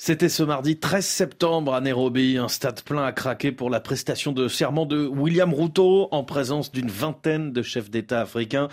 C'était ce mardi 13 septembre à Nairobi, un stade plein à craquer pour la prestation de serment de William Ruto en présence d'une vingtaine de chefs d'État africains.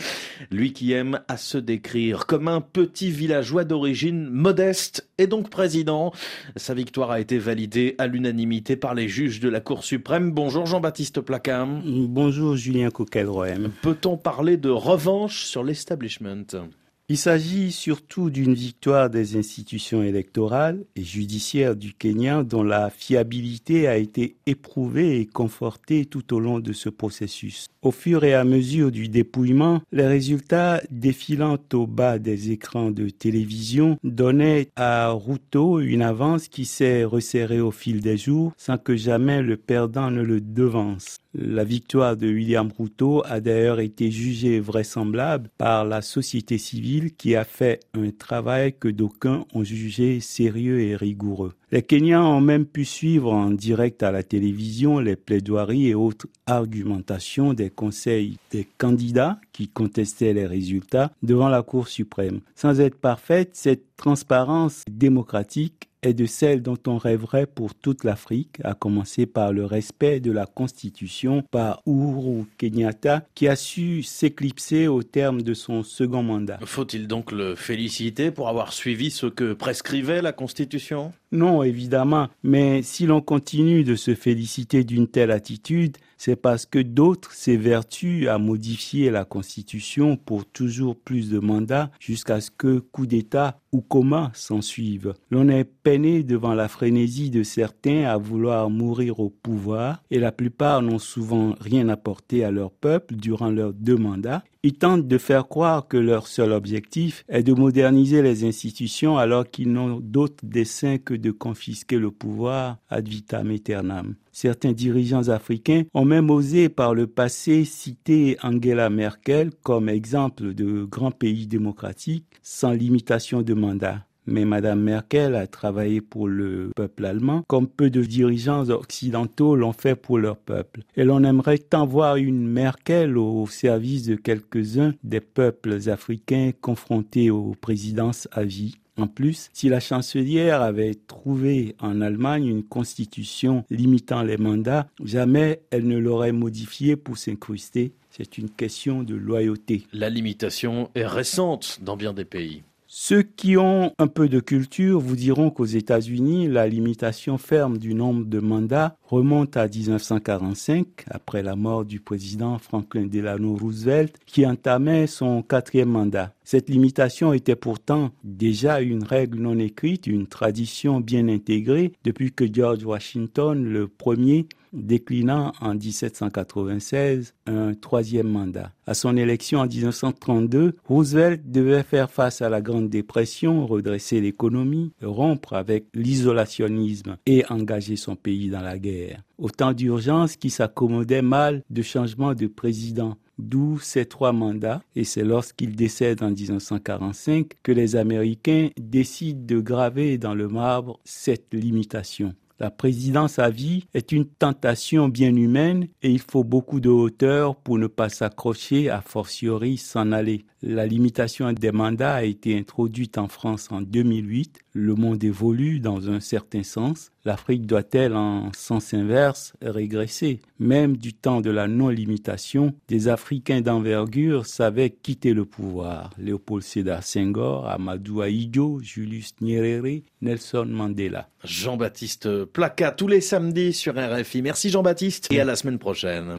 Lui qui aime à se décrire comme un petit villageois d'origine modeste et donc président. Sa victoire a été validée à l'unanimité par les juges de la Cour suprême. Bonjour Jean-Baptiste Placam. Bonjour Julien Coquelroem. Peut-on parler de revanche sur l'establishment? Il s'agit surtout d'une victoire des institutions électorales et judiciaires du Kenya dont la fiabilité a été éprouvée et confortée tout au long de ce processus. Au fur et à mesure du dépouillement, les résultats défilant au bas des écrans de télévision donnaient à Ruto une avance qui s'est resserrée au fil des jours sans que jamais le perdant ne le devance. La victoire de William Ruto a d'ailleurs été jugée vraisemblable par la société civile qui a fait un travail que d'aucuns ont jugé sérieux et rigoureux. Les Kenyans ont même pu suivre en direct à la télévision les plaidoiries et autres argumentations des conseils des candidats qui contestaient les résultats devant la Cour suprême. Sans être parfaite, cette transparence démocratique est de celle dont on rêverait pour toute l'Afrique, à commencer par le respect de la Constitution par Uhuru Kenyatta, qui a su s'éclipser au terme de son second mandat. Faut-il donc le féliciter pour avoir suivi ce que prescrivait la Constitution? Non, évidemment, mais si l'on continue de se féliciter d'une telle attitude, c'est parce que d'autres s'évertuent à modifier la Constitution pour toujours plus de mandats jusqu'à ce que coup d'État ou coma s'en suivent. L'on est devant la frénésie de certains à vouloir mourir au pouvoir et la plupart n'ont souvent rien apporté à leur peuple durant leurs deux mandats. Ils tentent de faire croire que leur seul objectif est de moderniser les institutions alors qu'ils n'ont d'autre dessein que de confisquer le pouvoir ad vitam aeternam. Certains dirigeants africains ont même osé par le passé citer Angela Merkel comme exemple de grand pays démocratique sans limitation de mandat. Mais Madame Merkel a travaillé pour le peuple allemand comme peu de dirigeants occidentaux l'ont fait pour leur peuple. Et l'on aimerait tant voir une Merkel au service de quelques-uns des peuples africains confrontés aux présidences à vie. En plus, si la chancelière avait trouvé en Allemagne une constitution limitant les mandats, jamais elle ne l'aurait modifiée pour s'incruster. C'est une question de loyauté. La limitation est récente dans bien des pays. Ceux qui ont un peu de culture vous diront qu'aux États-Unis, la limitation ferme du nombre de mandats remonte à 1945, après la mort du président Franklin Delano Roosevelt, qui entamait son quatrième mandat. Cette limitation était pourtant déjà une règle non écrite, une tradition bien intégrée depuis que George Washington, le premier, déclinant en 1796 un troisième mandat. À son élection en 1932, Roosevelt devait faire face à la Grande Dépression, redresser l'économie, rompre avec l'isolationnisme et engager son pays dans la guerre. Autant d'urgence qui s'accommodait mal de changement de président d'où ces trois mandats, et c'est lorsqu'il décède en 1945 que les Américains décident de graver dans le marbre cette limitation. La présidence à vie est une tentation bien humaine et il faut beaucoup de hauteur pour ne pas s'accrocher à fortiori s'en aller. La limitation des mandats a été introduite en France en 2008. Le monde évolue dans un certain sens. L'Afrique doit-elle en sens inverse régresser? Même du temps de la non-limitation, des Africains d'envergure savaient quitter le pouvoir. Léopold Sédar Senghor, Amadou Ahidjo, Julius Nyerere, Nelson Mandela. Jean-Baptiste Placa tous les samedis sur RFI. Merci Jean-Baptiste et à la semaine prochaine.